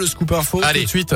Le scoop info Allez. tout de suite.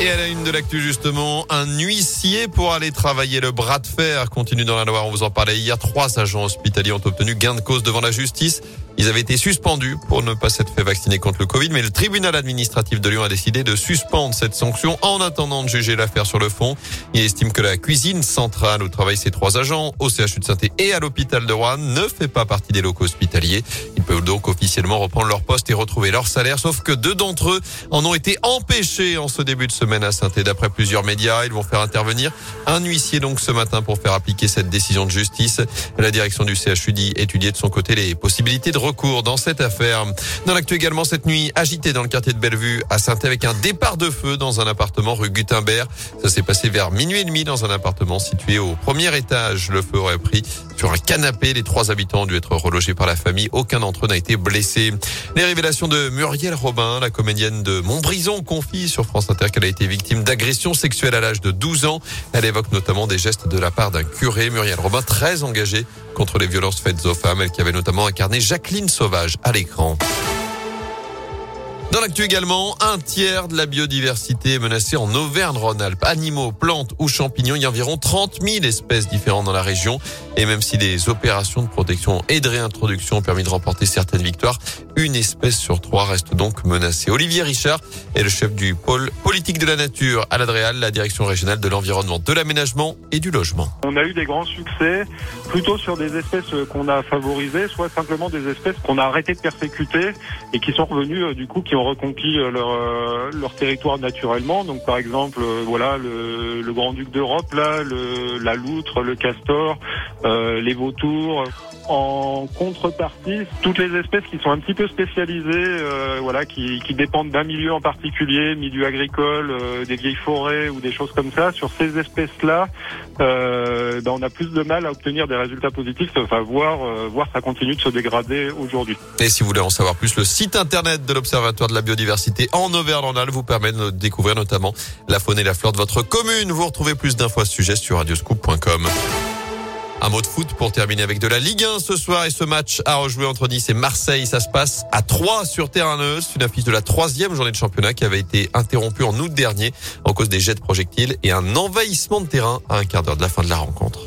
Et à la une de l'actu justement, un huissier pour aller travailler le bras de fer continue dans la Loire. On vous en parlait hier. Trois agents hospitaliers ont obtenu gain de cause devant la justice. Ils avaient été suspendus pour ne pas s'être fait vacciner contre le Covid, mais le tribunal administratif de Lyon a décidé de suspendre cette sanction en attendant de juger l'affaire sur le fond. Il estime que la cuisine centrale où travaillent ces trois agents, au CHU de saint et à l'hôpital de Rouen, ne fait pas partie des locaux hospitaliers. Peuvent donc officiellement reprendre leur poste et retrouver leur salaire, sauf que deux d'entre eux en ont été empêchés en ce début de semaine à saint D'après plusieurs médias, ils vont faire intervenir un huissier donc ce matin pour faire appliquer cette décision de justice. La direction du CHU dit étudier de son côté les possibilités de recours dans cette affaire. Dans l'actu également, cette nuit agitée dans le quartier de Bellevue à saint avec un départ de feu dans un appartement rue Gutenberg. Ça s'est passé vers minuit et demi dans un appartement situé au premier étage. Le feu aurait pris sur un canapé. Les trois habitants ont dû être relogés par la famille. Aucun d'entre eux n'a été blessé. Les révélations de Muriel Robin, la comédienne de Montbrison, confie sur France Inter qu'elle a été victime d'agression sexuelle à l'âge de 12 ans. Elle évoque notamment des gestes de la part d'un curé. Muriel Robin, très engagée contre les violences faites aux femmes, elle qui avait notamment incarné Jacqueline Sauvage à l'écran. Dans l'actu également, un tiers de la biodiversité est menacée en Auvergne-Rhône-Alpes. Animaux, plantes ou champignons, il y a environ 30 000 espèces différentes dans la région. Et même si des opérations de protection et de réintroduction ont permis de remporter certaines victoires, une espèce sur trois reste donc menacée. Olivier Richard est le chef du pôle politique de la nature à l'Adréal, la direction régionale de l'environnement, de l'aménagement et du logement. On a eu des grands succès plutôt sur des espèces qu'on a favorisées, soit simplement des espèces qu'on a arrêté de persécuter et qui sont revenues euh, du coup, qui ont reconquis euh, leur, euh, leur territoire naturellement. Donc par exemple, voilà le, le grand duc d'Europe, là, le, la loutre, le castor, euh, les vautours. En contrepartie, toutes les espèces qui sont un petit peu spécialisées, euh, voilà, qui, dépendent d'un milieu en particulier, milieu agricole, euh, des vieilles forêts ou des choses comme ça, sur ces espèces-là, euh, ben, on a plus de mal à obtenir des résultats positifs, enfin voir, euh, voir ça continue de se dégrader aujourd'hui. Et si vous voulez en savoir plus, le site internet de l'Observatoire de la biodiversité en Auvergne-Rhône-Alpes vous permet de découvrir notamment la faune et la flore de votre commune. Vous retrouvez plus d'infos à ce sujet sur radioscoop.com. Un mot de foot pour terminer avec de la Ligue 1 ce soir et ce match à rejouer entre Nice et Marseille. Ça se passe à 3 sur terrain neutre. C'est une affiche de la troisième journée de championnat qui avait été interrompue en août dernier en cause des jets de projectiles et un envahissement de terrain à un quart d'heure de la fin de la rencontre.